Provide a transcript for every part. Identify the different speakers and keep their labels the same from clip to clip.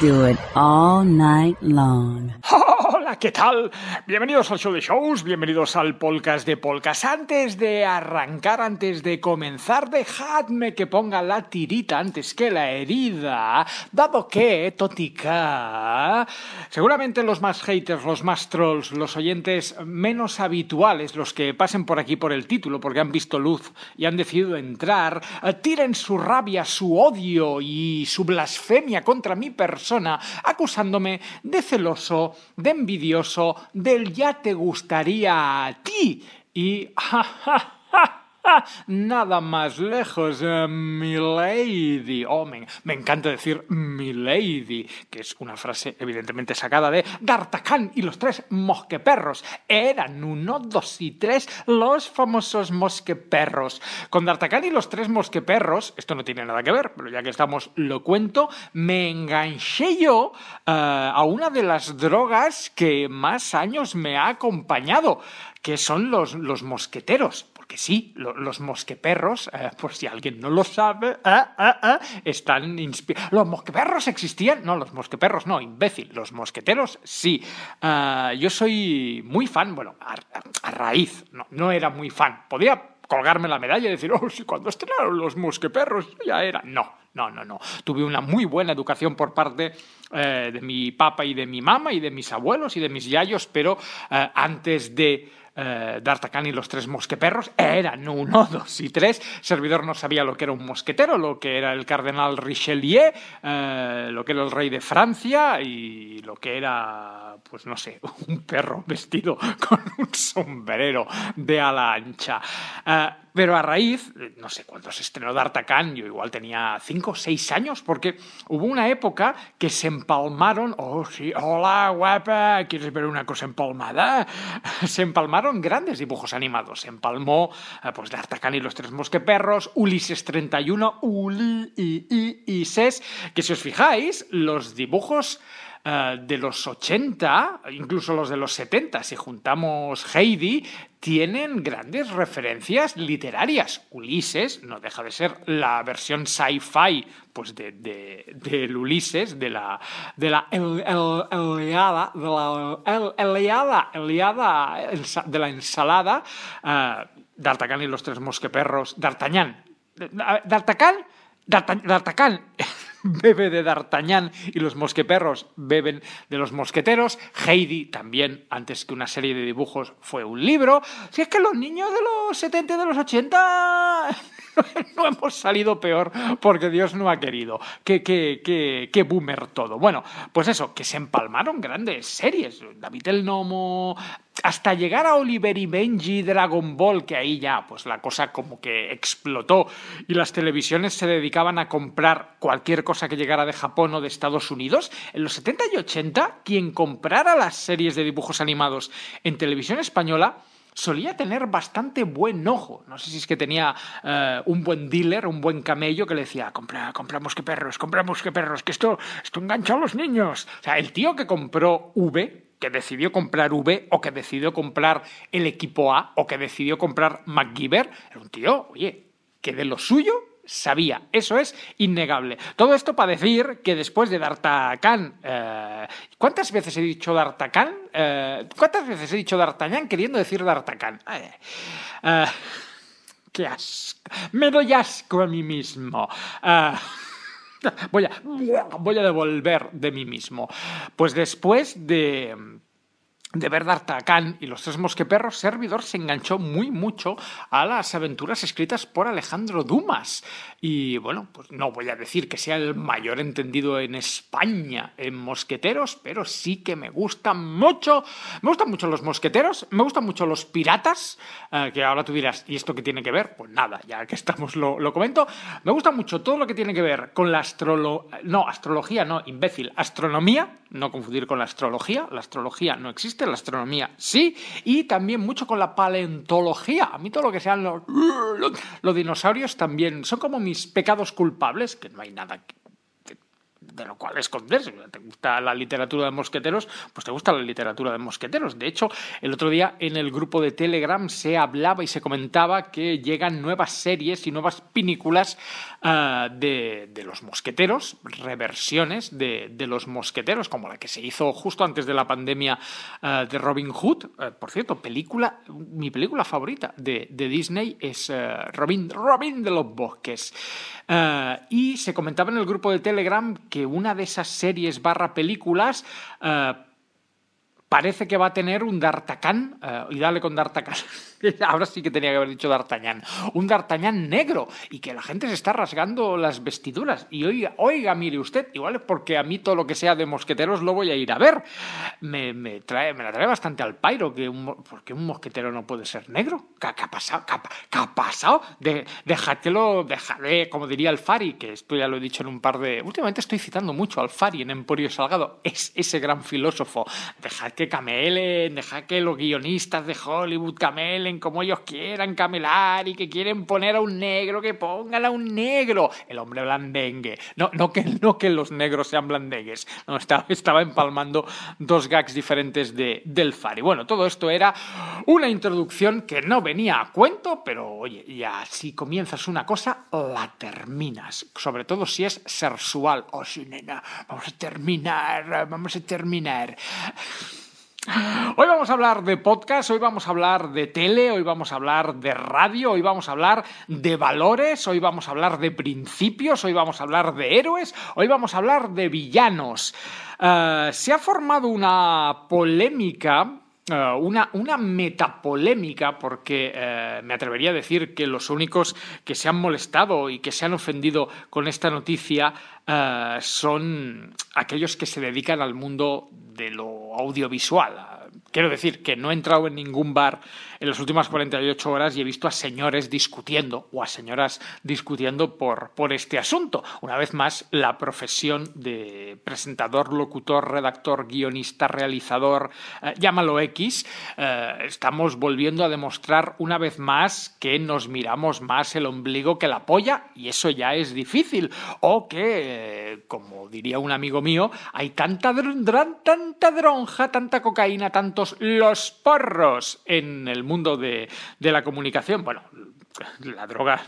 Speaker 1: Do it.
Speaker 2: All night long.
Speaker 3: ¿qué tal? Bienvenidos al show de shows, bienvenidos al podcast de podcast. Antes de arrancar, antes de comenzar, dejadme que ponga la tirita antes que la herida, dado que, Totica, seguramente los más haters, los más trolls, los oyentes menos habituales, los que pasen por aquí por el título porque han visto luz y han decidido entrar, tiren su rabia, su odio y su blasfemia contra mi persona, acusándome de celoso, de envidioso, del ya te gustaría a ti y... ja, ja, ja, Nada más lejos, eh, mi lady. Oh, me, me encanta decir mi lady, que es una frase evidentemente sacada de D'Artagnan y los tres mosqueperros. Eran uno, dos y tres los famosos mosqueperros. Con D'Artagnan y los tres mosqueperros, esto no tiene nada que ver, pero ya que estamos lo cuento, me enganché yo eh, a una de las drogas que más años me ha acompañado, que son los, los mosqueteros que sí, lo- los mosqueperros, eh, por si alguien no lo sabe, eh, eh, están inspirados. ¿Los mosqueperros existían? No, los mosqueperros no, imbécil. Los mosqueteros sí. Yo soy muy fan, bueno, a, raíz, no, no era muy fan. Podía colgarme la medalla y decir, oh, sí, cuando estrenaron los mosqueperros ya era. No, no, no, no. Tuve una muy buena educación por parte de mi papá y de mi mamá y de mis abuelos y de mis yayos, pero antes de eh, D'Artagnan y los tres mosqueperros eran uno, dos y tres. Servidor no sabía lo que era un mosquetero, lo que era el cardenal Richelieu, eh, lo que era el rey de Francia y lo que era, pues no sé, un perro vestido con un sombrero de ala ancha. Eh, pero a raíz, no sé cuándo se estrenó D'Artagnan, yo igual tenía cinco o seis años, porque hubo una época que se empalmaron, oh sí, hola guapa, ¿quieres ver una cosa empalmada? Se empalmaron grandes dibujos animados. Se empalmó eh, pues D'Artagnan y los tres mosqueperros, Ulises 31, Uli y, que si os fijáis, los dibujos eh, de los 80, incluso los de los 70, si juntamos Heidi, tienen grandes referencias literarias. Ulises no deja de ser la versión sci-fi pues de, de- del Ulises, de la, de la El- El- Eliada, de la de la ensalada, eh, D'Artagnan y los tres mosqueperros, D'Artagnan, D'Artagnan, D'Arta- D'Artagnan bebe de D'Artagnan y los mosqueperros beben de los mosqueteros. Heidi también, antes que una serie de dibujos, fue un libro. Si es que los niños de los 70 y de los 80 no hemos salido peor porque Dios no ha querido. Qué, qué, qué, qué boomer todo. Bueno, pues eso, que se empalmaron grandes series. David el Nomo, hasta llegar a Oliver y Benji, Dragon Ball, que ahí ya pues la cosa como que explotó y las televisiones se dedicaban a comprar cualquier cosa que llegara de Japón o de Estados Unidos. En los 70 y 80, quien comprara las series de dibujos animados en televisión española solía tener bastante buen ojo. No sé si es que tenía eh, un buen dealer, un buen camello que le decía, compra, compramos que perros, compramos que perros, que esto, esto engancha a los niños. O sea, el tío que compró V, que decidió comprar V o que decidió comprar el equipo A o que decidió comprar MacGyver, era un tío, oye, que de lo suyo sabía. Eso es innegable. Todo esto para decir que después de D'Artagnan... eh, ¿Cuántas veces he dicho D'Artagnan? Eh, ¿Cuántas veces he dicho D'Artagnan queriendo decir D'Artagnan? Eh, eh, ¡Qué asco! Me doy asco a mí mismo. Voy, a, voy a devolver de mí mismo. Pues después de de ver D'Artagnan y los tres mosqueperros, Servidor se enganchó muy mucho a las aventuras escritas por Alejandro Dumas. Y bueno, pues no voy a decir que sea el mayor entendido en España en mosqueteros, pero sí que me gustan mucho. Me gustan mucho los mosqueteros, me gustan mucho los piratas, eh, que ahora tú dirás, ¿y esto qué tiene que ver? Pues nada, ya que estamos lo, lo comento. Me gusta mucho todo lo que tiene que ver con la astrología, no, astrología no, imbécil, astronomía, no confundir con la astrología, la astrología no existe la astronomía sí, y también mucho con la paleontología. A mí todo lo que sean los, los, dinosaurios también son como mis pecados culpables, que no hay nada que de lo cual esconderse. Te gusta la literatura de mosqueteros, pues te gusta la literatura de mosqueteros. De hecho, el otro día en el grupo de Telegram se hablaba y se comentaba que llegan nuevas series y nuevas pinículas uh, de, de, los mosqueteros, reversiones de, de, los mosqueteros, como la que se hizo justo antes de la pandemia uh, de Robin Hood. Uh, por cierto, película, mi película favorita de, de Disney es Robin, Robin de los Bosques. y se comentaba en el grupo de Telegram que una de esas series barra películas uh, parece que va a tener un D'Artagnan, uh, y dale con D'Artagnan, ahora sí que tenía que haber dicho D'Artagnan, un D'Artagnan negro, y que la gente se está rasgando las vestiduras. Y oiga, oiga, mire usted, igual es porque a mí todo lo que sea de mosqueteros lo voy a ir a ver. Me, la trae bastante al pairo, que un, porque un mosquetero no puede ser negro. ¿Qué, qué ha pasado? ¿Qué qué ha pasado? De, dejadlo, dejadle, como diría Alfari, que esto ya lo he dicho en un par de... Últimamente estoy citando mucho a Alfari en Emporio Salgado, es ese gran filósofo. Dejad que camelen, dejad que los guionistas de Hollywood camelen como ellos quieran camelar y que quieren poner a un negro, que pongan a un negro. El hombre blandengue. No, no, que, no que los negros sean blandengues. No, estaba, estaba empalmando dos gags diferentes de, del Fari. Bueno, todo esto era una introducción que no venía a cuento, pero oye, ya si comienzas una cosa, la terminas. Sobre todo si es sexual. Oh, sí, nena, vamos a terminar, vamos a terminar. Hoy vamos a hablar de podcast, hoy vamos a hablar de tele, hoy vamos a hablar de radio, hoy vamos a hablar de valores, hoy vamos a hablar de principios, hoy vamos a hablar de héroes, hoy vamos a hablar de villanos. Uh, se ha formado una polémica Uh, una, una, metapolémica, porque uh, me atrevería a decir que los únicos que se han molestado y que se han ofendido con esta noticia uh, son aquellos que se dedican al mundo de lo audiovisual. Quiero decir que no he entrado en ningún bar en las últimas 48 horas y he visto a señores discutiendo o a señoras discutiendo por, por este asunto. Una vez más, la profesión de presentador, locutor, redactor, guionista, realizador, eh, llámalo X, eh, estamos volviendo a demostrar una vez más que nos miramos más el ombligo que la polla y eso ya es difícil. O que, eh, como diría un amigo mío, hay tanta, tanta dronja, tanta cocaína, los porros en el mundo de, de la comunicación. Bueno, la droga.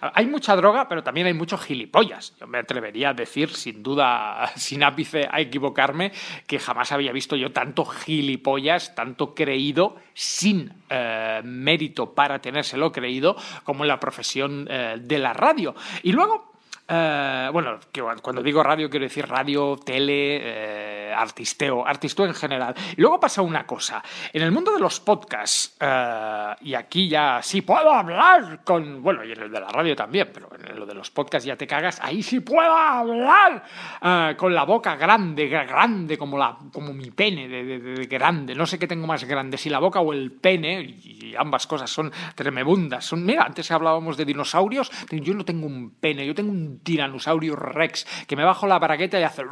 Speaker 3: Hay mucha droga, pero también hay muchos gilipollas. Yo me atrevería a decir, sin duda, sin ápice a equivocarme, que jamás había visto yo tanto gilipollas, tanto creído, sin eh, mérito para tenérselo creído, como en la profesión eh, de la radio. Y luego. Eh, bueno, cuando digo radio quiero decir radio, tele, eh, artisteo, artisteo en general. Luego pasa una cosa. En el mundo de los podcasts, eh, y aquí ya sí puedo hablar con. Bueno, y en el de la radio también, pero en lo de los podcasts ya te cagas. Ahí sí puedo hablar con la boca grande, grande, como, la, como mi pene, de, de, grande. No sé qué tengo más grande, si la boca o el pene, y ambas cosas son tremebundas. Son, mira, antes hablábamos de dinosaurios. Yo no tengo un pene, yo tengo un tiranosaurio rex que me bajo la bragueta y hace.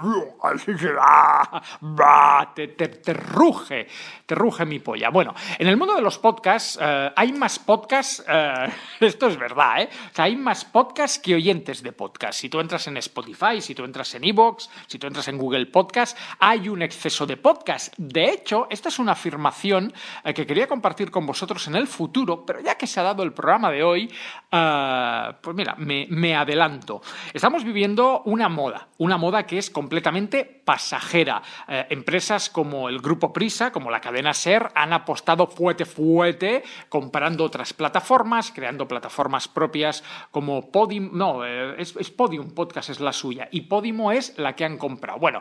Speaker 3: Te, te, te, ruge, te ruge mi polla. Bueno, en el mundo de los podcasts eh, hay más podcasts, eh, esto es verdad, ¿eh? O sea, hay más podcasts que oyentes de podcast. Si tú entras en Spotify, si tú entras en Evox, si tú entras en Google Podcast, hay un exceso de podcasts. De hecho, esta es una afirmación eh, que quería compartir con vosotros en el futuro, pero ya que se ha dado el programa de hoy, Ah, pues mira, me, adelanto. Estamos viviendo una moda, una moda que es completamente pasajera. Eh, empresas como el Grupo Prisa, como la cadena Ser, han apostado fuerte, fuerte, comprando otras plataformas, creando plataformas propias como Podium. No, eh, es, es Podium Podcast es la suya y Podimo es la que han comprado. Bueno,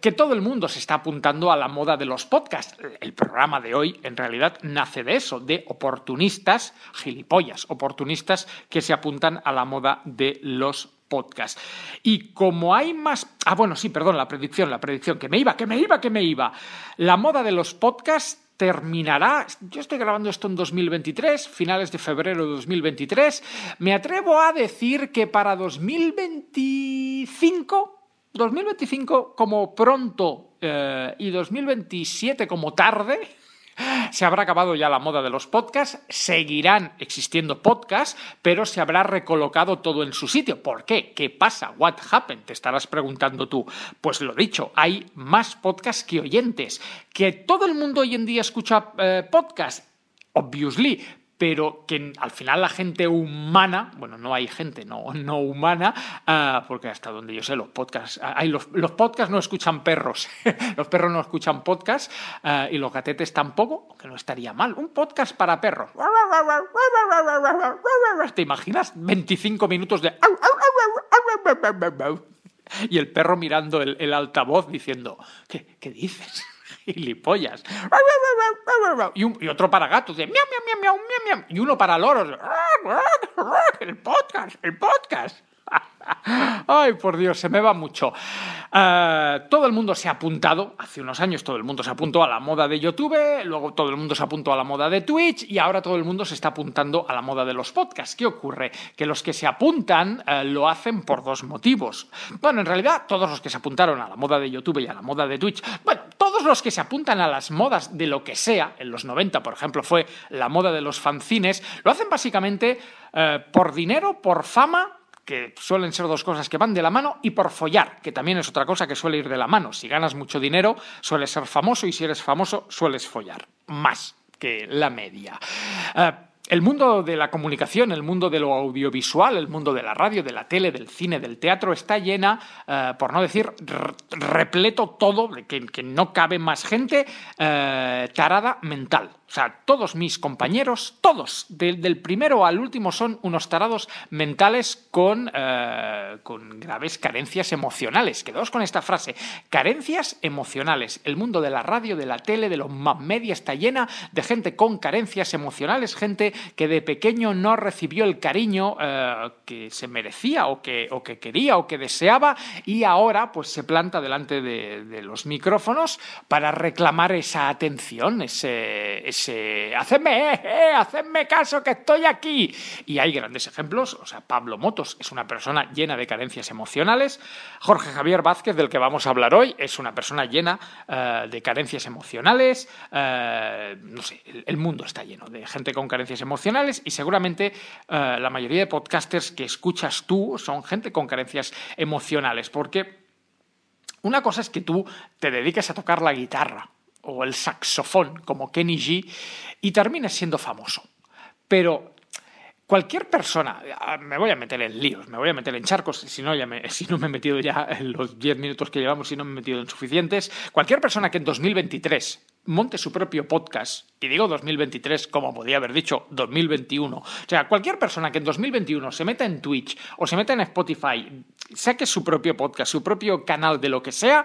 Speaker 3: que todo el mundo se está apuntando a la moda de los podcasts. El programa de hoy, en realidad, nace de eso, de oportunistas, gilipollas, oportunistas que se apuntan a la moda de los podcasts. Y como hay más... Ah, bueno, sí, perdón, la predicción, la predicción, que me iba, que me iba, que me iba. La moda de los podcasts terminará, yo estoy grabando esto en 2023, finales de febrero de 2023, me atrevo a decir que para 2025... 2025 como pronto eh, y 2027 como tarde, se habrá acabado ya la moda de los podcasts, seguirán existiendo podcasts, pero se habrá recolocado todo en su sitio. ¿Por qué? ¿Qué pasa? ¿What happened? Te estarás preguntando tú. Pues lo dicho, hay más podcasts que oyentes. ¿Que todo el mundo hoy en día escucha eh, podcasts? Obviously, pero que al final la gente humana, bueno, no hay gente no, no humana, uh, porque hasta donde yo sé, los podcasts, hay los, los, podcasts no escuchan perros, los perros no escuchan podcasts uh, y los gatetes tampoco, aunque no estaría mal. Un podcast para perros. ¿Te imaginas? 25 minutos de... Y el perro mirando el, el altavoz diciendo, ¿qué, qué dices? gilipollas. Y, un, y, otro para gatos de miau, miau, miau, miau, miau, y uno para loros. El podcast, el podcast. Ay, por Dios, se me va mucho. Uh, todo el mundo se ha apuntado, hace unos años todo el mundo se apuntó a la moda de YouTube, luego todo el mundo se apuntó a la moda de Twitch y ahora todo el mundo se está apuntando a la moda de los podcasts. ¿Qué ocurre? Que los que se apuntan uh, lo hacen por dos motivos. Bueno, en realidad todos los que se apuntaron a la moda de YouTube y a la moda de Twitch, bueno, todos los que se apuntan a las modas de lo que sea, en los 90 por ejemplo fue la moda de los fanzines, lo hacen básicamente uh, por dinero, por fama que suelen ser dos cosas que van de la mano, y por follar, que también es otra cosa que suele ir de la mano. Si ganas mucho dinero, sueles ser famoso, y si eres famoso, sueles follar. Más que la media. Uh, el mundo de la comunicación, el mundo de lo audiovisual, el mundo de la radio, de la tele, del cine, del teatro, está llena, uh, por no decir repleto todo, que, que, no cabe más gente uh, tarada mental. O sea, todos mis compañeros, todos, de, del primero al último, son unos tarados mentales con, uh, con graves carencias emocionales. Quedaos con esta frase, carencias emocionales. El mundo de la radio, de la tele, de los más media está llena de gente con carencias emocionales, gente que de pequeño no recibió el cariño uh, que se merecía o que, o que, quería o que deseaba y ahora pues se planta delante de, de los micrófonos para reclamar esa atención, ese, ese hacedme, eh, eh, hacedme caso que estoy aquí. Y hay grandes ejemplos, o sea, Pablo Motos es una persona llena de carencias emocionales, Jorge Javier Vázquez, del que vamos a hablar hoy, es una persona llena de carencias emocionales, no sé, el, mundo está lleno de gente con carencias emocionales y seguramente la mayoría de podcasters que escuchas tú son gente con carencias emocionales, porque una cosa es que tú te dediques a tocar la guitarra o el saxofón como Kenny G y termines siendo famoso. Pero cualquier persona, me voy a meter en líos, me voy a meter en charcos, si no, ya me, si no me he metido ya en los 10 minutos que llevamos, si no me he metido en suficientes, cualquier persona que en 2023 monte su propio podcast, y digo 2023 como podía haber dicho 2021, o sea, cualquier persona que en 2021 se meta en Twitch o se meta en Spotify, saque su propio podcast, su propio canal de lo que sea,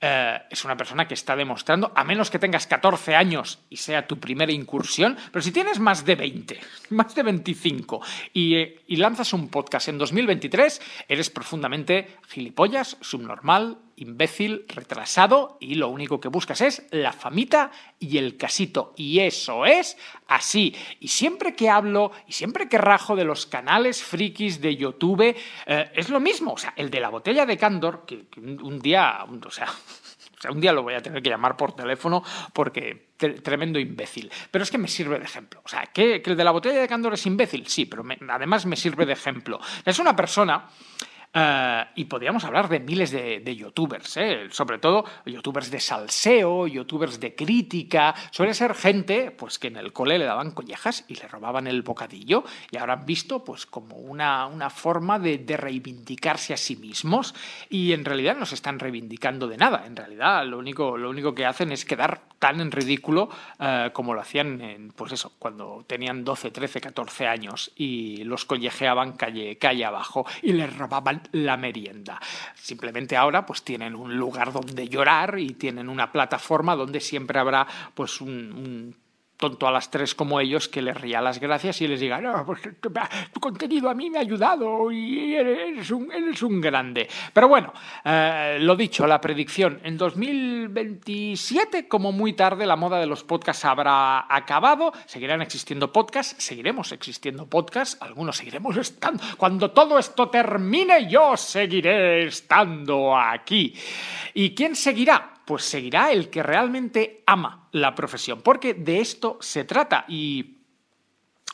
Speaker 3: eh, es una persona que está demostrando, a menos que tengas 14 años y sea tu primera incursión, pero si tienes más de 20, más de 25 y, eh, y lanzas un podcast en 2023, eres profundamente gilipollas, subnormal, imbécil, retrasado y lo único que buscas es la famita y el casito. Y eso es así. Y siempre que hablo y siempre que rajo de los canales frikis de YouTube, eh, es lo mismo. O sea, el de la botella de Candor, que, un, día, o sea... Un día lo voy a tener que llamar por teléfono porque tremendo imbécil. Pero es que me sirve de ejemplo. O sea, ¿que, el de la botella de Candor es imbécil? Sí, pero además me sirve de ejemplo. Es una persona Eh, y podríamos hablar de miles de, youtubers, ¿eh? sobre todo youtubers de salseo, youtubers de crítica. Suele ser gente pues, que en el cole le daban collejas y le robaban el bocadillo y ahora han visto pues, como una, una forma de, de reivindicarse a sí mismos y en realidad no se están reivindicando de nada. En realidad lo único, lo único que hacen es quedar tan en ridículo eh, como lo hacían en, pues eso, cuando tenían 12, 13, 14 años y los collejeaban calle, calle abajo y les robaban la merienda. Simplemente ahora pues tienen un lugar donde llorar y tienen una plataforma donde siempre habrá pues un, un tonto a las tres como ellos que les ría las gracias y les diga, no, pues tu, contenido a mí me ha ayudado y eres un, eres un grande. Pero bueno, eh, lo dicho, la predicción, en 2027, como muy tarde, la moda de los podcasts habrá acabado, seguirán existiendo podcasts, seguiremos existiendo podcasts, algunos seguiremos estando, cuando todo esto termine yo seguiré estando aquí. ¿Y quién seguirá? Pues seguirá el que realmente ama la profesión, porque de esto se trata. Y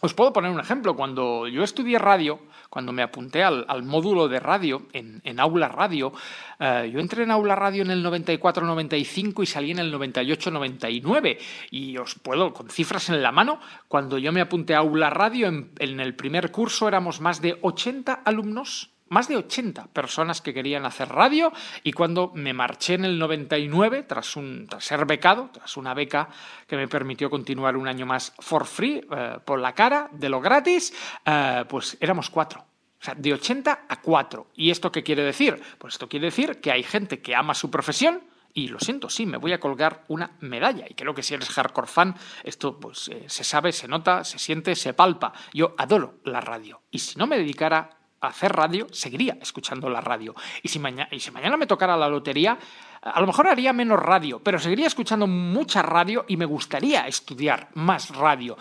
Speaker 3: os puedo poner un ejemplo. Cuando yo estudié radio, cuando me apunté al, módulo de radio en, Aula Radio, eh, yo entré en Aula Radio en el 94-95 y salí en el 98-99. Y os puedo, con cifras en la mano, cuando yo me apunté a Aula Radio, en el primer curso éramos más de 80 alumnos más de 80 personas que querían hacer radio y cuando me marché en el 99, tras, un, tras ser becado, tras una beca que me permitió continuar un año más for free, eh, por la cara, de lo gratis, eh, pues éramos cuatro. O sea, de 80 a 4. ¿Y esto qué quiere decir? Pues esto quiere decir que hay gente que ama su profesión, y lo siento, sí, me voy a colgar una medalla. Y creo que si eres hardcore fan, esto pues eh, se sabe, se nota, se siente, se palpa. Yo adoro la radio. Y si no me dedicara hacer radio, seguiría escuchando la radio. Y si, mañana, y si mañana me tocara la lotería, a lo mejor haría menos radio, pero seguiría escuchando mucha radio y me gustaría estudiar más radio.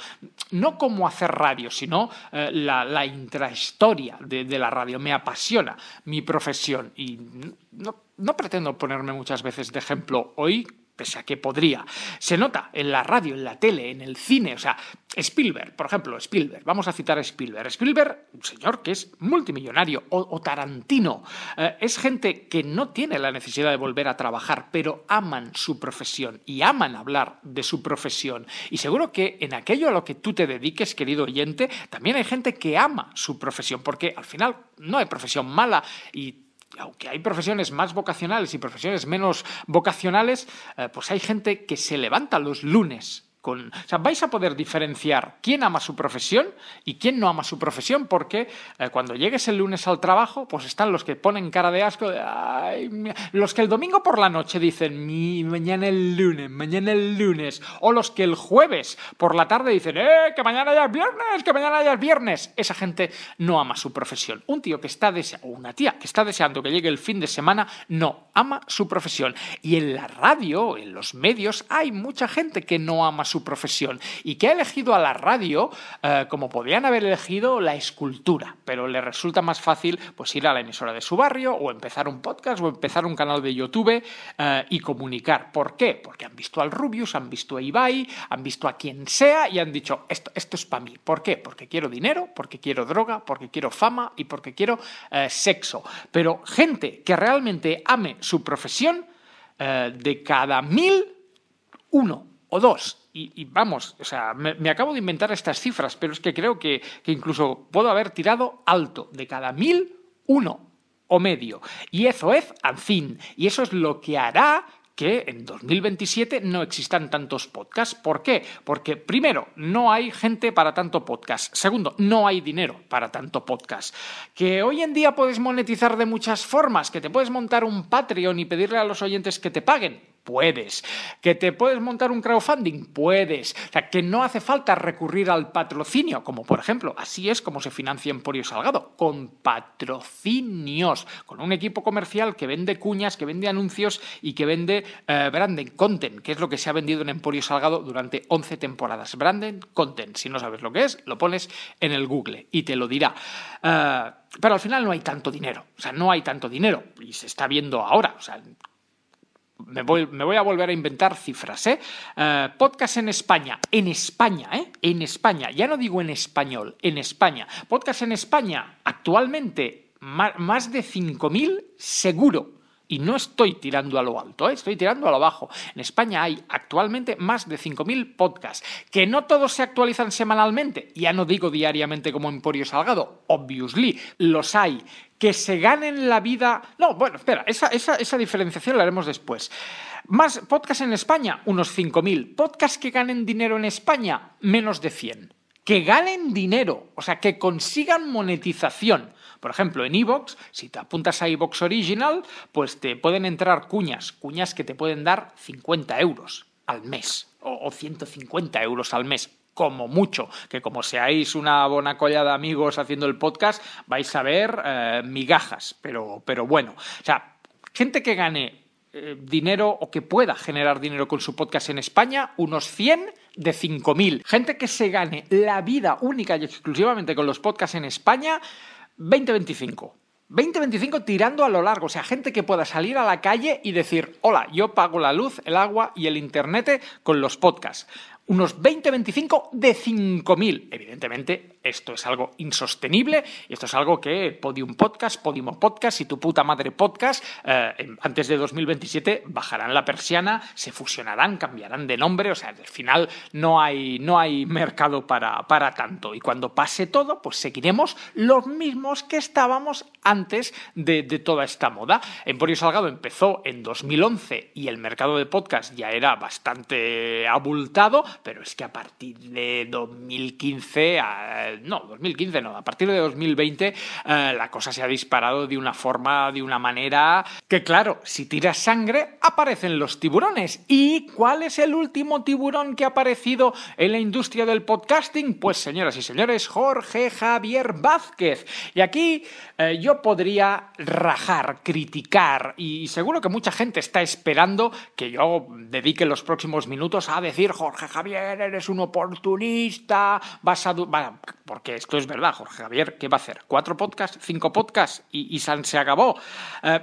Speaker 3: No cómo hacer radio, sino eh, la, intrahistoria de, de, la radio. Me apasiona mi profesión y no, no pretendo ponerme muchas veces de ejemplo hoy pese a que podría. Se nota en la radio, en la tele, en el cine, o sea, Spielberg, por ejemplo, Spielberg, vamos a citar a Spielberg. Spielberg, un señor que es multimillonario, o, Tarantino, eh, es gente que no tiene la necesidad de volver a trabajar, pero aman su profesión y aman hablar de su profesión. Y seguro que en aquello a lo que tú te dediques, querido oyente, también hay gente que ama su profesión, porque al final no hay profesión mala y aunque hay profesiones más vocacionales y profesiones menos vocacionales, eh, pues hay gente que se levanta los lunes con, o sea, vais a poder diferenciar quién ama su profesión y quién no ama su profesión, porque eh, cuando llegues el lunes al trabajo, pues están los que ponen cara de asco, de, Ay, los que el domingo por la noche dicen, mi, mañana el lunes, mañana el lunes, o los que el jueves por la tarde dicen, eh, que mañana ya es viernes, que mañana ya es viernes. Esa gente no ama su profesión. Un tío que está deseando, una tía que está deseando que llegue el fin de semana, no ama su profesión. Y en la radio, en los medios, hay mucha gente que no ama su profesión y que ha elegido a la radio eh, como podían haber elegido la escultura, pero le resulta más fácil pues ir a la emisora de su barrio o empezar un podcast o empezar un canal de YouTube eh, y comunicar. ¿Por qué? Porque han visto al Rubius, han visto a Ibai, han visto a quien sea y han dicho, esto, esto es para mí. ¿Por qué? Porque quiero dinero, porque quiero droga, porque quiero fama y porque quiero eh, sexo. Pero gente que realmente ame su profesión, de cada mil, uno o dos y, y, vamos, o sea, me, acabo de inventar estas cifras, pero es que creo que, incluso puedo haber tirado alto. De cada mil, uno o medio. Y eso es fin. Y eso es lo que hará que en 2027 no existan tantos podcasts. ¿Por qué? Porque primero, no hay gente para tanto podcast. Segundo, no hay dinero para tanto podcast. Que hoy en día puedes monetizar de muchas formas, que te puedes montar un Patreon y pedirle a los oyentes que te paguen. Puedes. ¿Que te puedes montar un crowdfunding? Puedes. O sea, que no hace falta recurrir al patrocinio, como por ejemplo, así es como se financia Emporio Salgado, con patrocinios, con un equipo comercial que vende cuñas, que vende anuncios y que vende eh, branding content, que es lo que se ha vendido en Emporio Salgado durante 11 temporadas. Branding content, si no sabes lo que es, lo pones en el Google y te lo dirá. Uh, pero al final no hay tanto dinero, o sea, no hay tanto dinero y se está viendo ahora, o sea, me voy, me voy, a volver a inventar cifras, ¿eh? Uh, podcast en España, en España, ¿eh? En España, ya no digo en español, en España. Podcast en España, actualmente más de 5.000 seguro. Y no estoy tirando a lo alto, ¿eh? estoy tirando a lo bajo. En España hay actualmente más de 5.000 podcasts, que no todos se actualizan semanalmente, ya no digo diariamente como Emporio Salgado, obviously, los hay. Que se ganen la vida... No, bueno, espera, esa, esa, esa diferenciación la haremos después. Más podcasts en España, unos 5.000. Podcasts que ganen dinero en España, menos de 100 que ganen dinero, o sea, que consigan monetización. Por ejemplo, en Evox, si te apuntas a Evox Original, pues te pueden entrar cuñas, cuñas que te pueden dar 50 euros al mes o, o 150 euros al mes. Como mucho, que como seáis una buena colla de amigos haciendo el podcast, vais a ver eh, migajas, pero, pero bueno. O sea, gente que gane eh, dinero o que pueda generar dinero con su podcast en España, unos 100 de 5.000. Gente que se gane la vida única y exclusivamente con los podcasts en España, 20-25. 20-25 tirando a lo largo, o sea, gente que pueda salir a la calle y decir, hola, yo pago la luz, el agua y el internet con los podcasts. Unos 20-25 de 5.000. Evidentemente, esto es algo insostenible, esto es algo que Podium Podcast, Podimo Podcast y tu puta madre podcast, eh, antes de 2027 bajarán la persiana, se fusionarán, cambiarán de nombre, o sea, al final no hay, no hay mercado para, para tanto. Y cuando pase todo, pues seguiremos los mismos que estábamos antes de, de toda esta moda. Emporio Salgado empezó en 2011 y el mercado de podcast ya era bastante abultado, pero es que a partir de 2015, eh, no, 2015 no, a partir de 2020 eh, la cosa se ha disparado de una forma, de una manera que claro, si tiras sangre aparecen los tiburones. ¿Y cuál es el último tiburón que ha aparecido en la industria del podcasting? Pues señoras y señores, Jorge Javier Vázquez. Y aquí eh, yo podría rajar, criticar y seguro que mucha gente está esperando que yo dedique los próximos minutos a decir Jorge Javier, eres un oportunista, vas a... du-". Va, porque esto es verdad, Jorge Javier, ¿qué va a hacer? ¿Cuatro podcasts? ¿Cinco podcasts? Y, san- se acabó. Eh,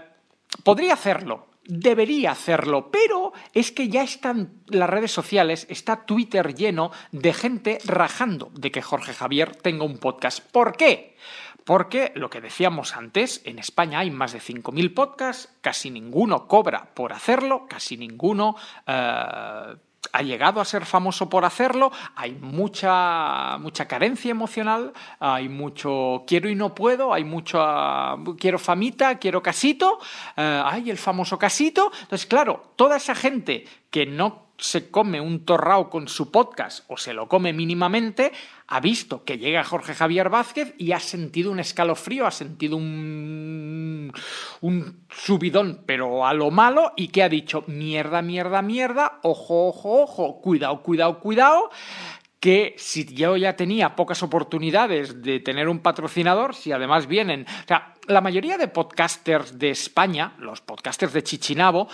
Speaker 3: podría hacerlo. Debería hacerlo, pero es que ya están las redes sociales, está Twitter lleno de gente rajando de que Jorge Javier tenga un podcast. ¿Por qué? Porque lo que decíamos antes, en España hay más de 5.000 podcasts, casi ninguno cobra por hacerlo, casi ninguno eh, ha llegado a ser famoso por hacerlo, hay mucha, mucha carencia emocional, hay mucho quiero y no puedo, hay mucho quiero famita, quiero casito, eh, hay el famoso casito. Entonces, claro, toda esa gente que no se come un torrao con su podcast o se lo come mínimamente, ha visto que llega Jorge Javier Vázquez y ha sentido un escalofrío, ha sentido un, un subidón, pero a lo malo, y que ha dicho, mierda, mierda, mierda, ojo, ojo, ojo, cuidado, cuidado, cuidado, que si yo ya tenía pocas oportunidades de tener un patrocinador, si además vienen... O sea, la mayoría de podcasters de España, los podcasters de Chichinabo,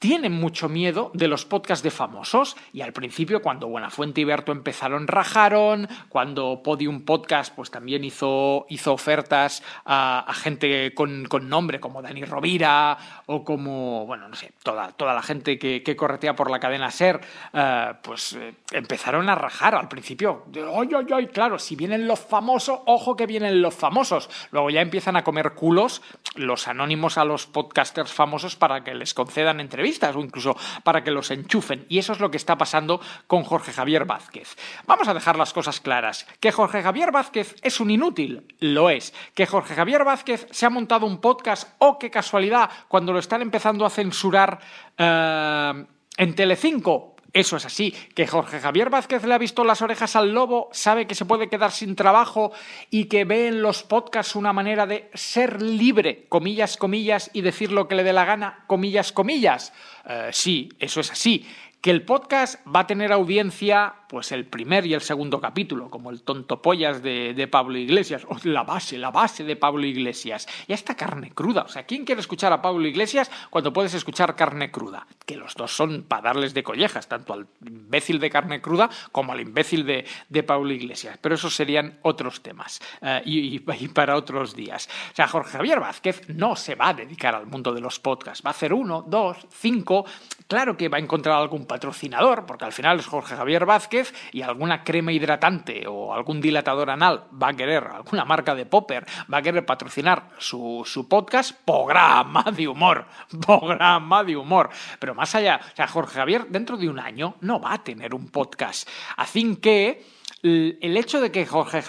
Speaker 3: tienen mucho miedo de los podcasts de famosos y al principio cuando Buenafuente y Berto empezaron rajaron, cuando Podium Podcast pues también hizo, hizo ofertas a, gente con, con nombre como Dani Rovira o como, bueno, no sé, toda, toda la gente que, que corretea por la cadena SER, eh, pues eh, empezaron a rajar al principio. ¡Ay, ay, ay! Claro, si vienen los famosos, ojo que vienen los famosos. Luego ya empiezan a comer culos los anónimos a los podcasters famosos para que les concedan entrevistas o incluso para que los enchufen. Y eso es lo que está pasando con Jorge Javier Vázquez. Vamos a dejar las cosas claras. ¿Que Jorge Javier Vázquez es un inútil? Lo es. ¿Que Jorge Javier Vázquez se ha montado un podcast? ¡Oh, qué casualidad! Cuando lo están empezando a censurar eh, en Telecinco. Eso es así, que Jorge Javier Vázquez le ha visto las orejas al lobo, sabe que se puede quedar sin trabajo y que ve en los podcasts una manera de ser libre, comillas, comillas, y decir lo que le dé la gana, comillas, comillas. Eh, sí, eso es así. Que el podcast va a tener audiencia, pues el primer y el segundo capítulo, como el tonto pollas de, Pablo Iglesias, la base, la base de Pablo Iglesias. Ya está carne cruda. O sea, ¿quién quiere escuchar a Pablo Iglesias cuando puedes escuchar carne cruda? Que los dos son para darles de collejas, tanto al imbécil de carne cruda como al imbécil de, de Pablo Iglesias. Pero esos serían otros temas eh, y- y para otros días. O sea, Jorge Javier Vázquez no se va a dedicar al mundo de los podcasts. Va a hacer uno, dos, cinco. Claro que va a encontrar algún patrocinador, porque al final es Jorge Javier Vázquez Y alguna crema hidratante o algún dilatador anal va a querer, alguna marca de popper va a querer patrocinar su, su podcast, programa de humor, programa de humor. Pero más allá, o sea, Jorge Javier dentro de un año no va a tener un podcast. Así que el hecho de que Jorge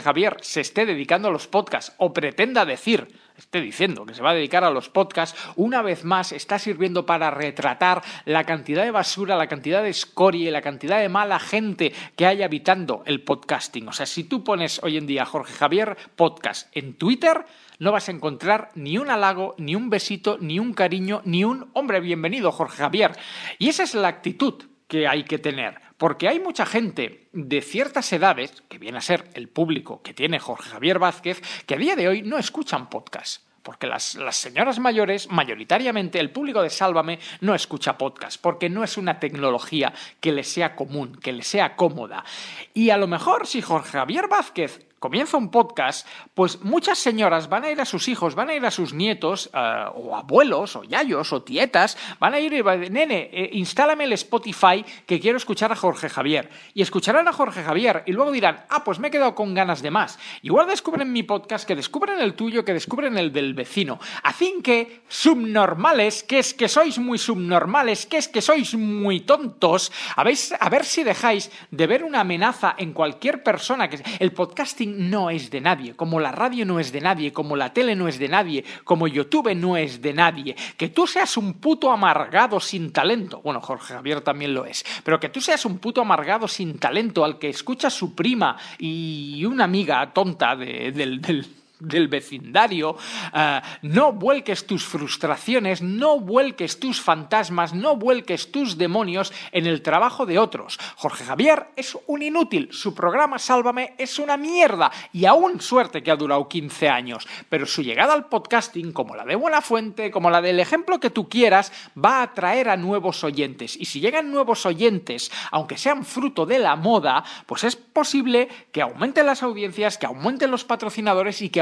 Speaker 3: Javier, se esté dedicando a los podcasts o pretenda decir, esté diciendo que se va a dedicar a los podcasts, una vez más está sirviendo para retratar la cantidad de basura, la cantidad de escoria la cantidad de mala gente que hay habitando el podcasting. O sea, si tú pones hoy en día Jorge Javier podcast en Twitter, no vas a encontrar ni un halago, ni un besito, ni un cariño, ni un hombre bienvenido, Jorge Javier. Y esa es la actitud que hay que tener. Porque hay mucha gente de ciertas edades, que viene a ser el público que tiene Jorge Javier Vázquez, que a día de hoy no escuchan podcast. Porque las, señoras mayores, mayoritariamente el público de Sálvame, no escucha podcast, porque no es una tecnología que le sea común, que le sea cómoda. Y a lo mejor si Jorge Javier Vázquez comienza un podcast, pues muchas señoras van a ir a sus hijos, van a ir a sus nietos, eh, o abuelos, o yayos, o tietas, van a ir y van a decir, nene, eh, instálame el Spotify que quiero escuchar a Jorge Javier. Y escucharán a Jorge Javier y luego dirán, ah, pues me he quedado con ganas de más. Igual descubren mi podcast, que descubren el tuyo, que descubren el del vecino. Así que, subnormales, que es que sois muy subnormales, que es que sois muy tontos, a ver, si dejáis de ver una amenaza en cualquier persona que el podcasting no es de nadie, como la radio no es de nadie, como la tele no es de nadie, como YouTube no es de nadie. Que tú seas un puto amargado sin talento, bueno, Jorge Javier también lo es, pero que tú seas un puto amargado sin talento al que escucha su prima y una amiga tonta de- del- del del vecindario, ah, no vuelques tus frustraciones, no vuelques tus fantasmas, no vuelques tus demonios en el trabajo de otros. Jorge Javier es un inútil, su programa Sálvame es una mierda y aún suerte que ha durado 15 años, pero su llegada al podcasting, como la de Buena Fuente, como la del ejemplo que tú quieras, va a atraer a nuevos oyentes y si llegan nuevos oyentes, aunque sean fruto de la moda, pues es posible que aumenten las audiencias, que aumenten los patrocinadores y que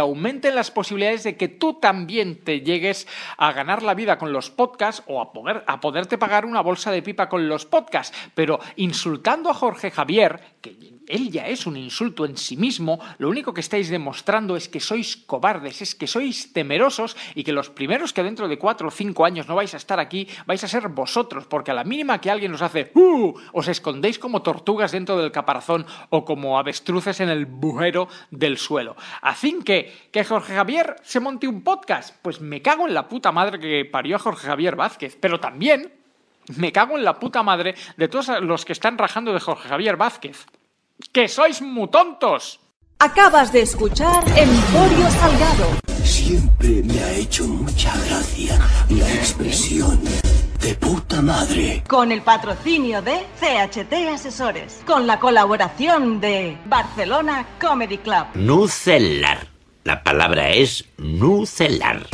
Speaker 3: las posibilidades de que tú también te llegues a ganar la vida con los podcasts o a, poder, a poderte pagar una bolsa de pipa con los podcasts. Pero insultando a Jorge Javier, que él ya es un insulto en sí mismo, lo único que estáis demostrando es que sois cobardes, es que sois temerosos y que los primeros que dentro de cuatro o cinco años no vais a estar aquí, vais a ser vosotros, porque a la mínima que alguien os hace ¡Uh! os escondéis como tortugas dentro del caparazón o como avestruces en el bujero del suelo. Así que, que Jorge Javier se monte un podcast, pues me cago en la puta madre que parió a Jorge Javier Vázquez, pero también me cago en la puta madre de todos los que están rajando de Jorge Javier Vázquez. ¡Que sois muy tontos!
Speaker 4: Acabas de escuchar Emporio Salgado.
Speaker 5: Siempre me ha hecho mucha gracia la expresión de puta madre.
Speaker 4: Con el patrocinio de CHT Asesores. Con la colaboración de Barcelona Comedy Club.
Speaker 6: Nucelar. La palabra es nucelar.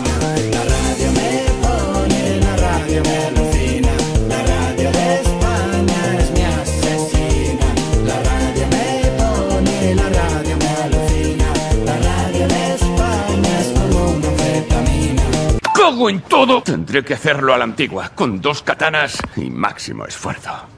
Speaker 7: ¡Cago en todo! Tendré que hacerlo a la antigua, con dos katanas y máximo esfuerzo.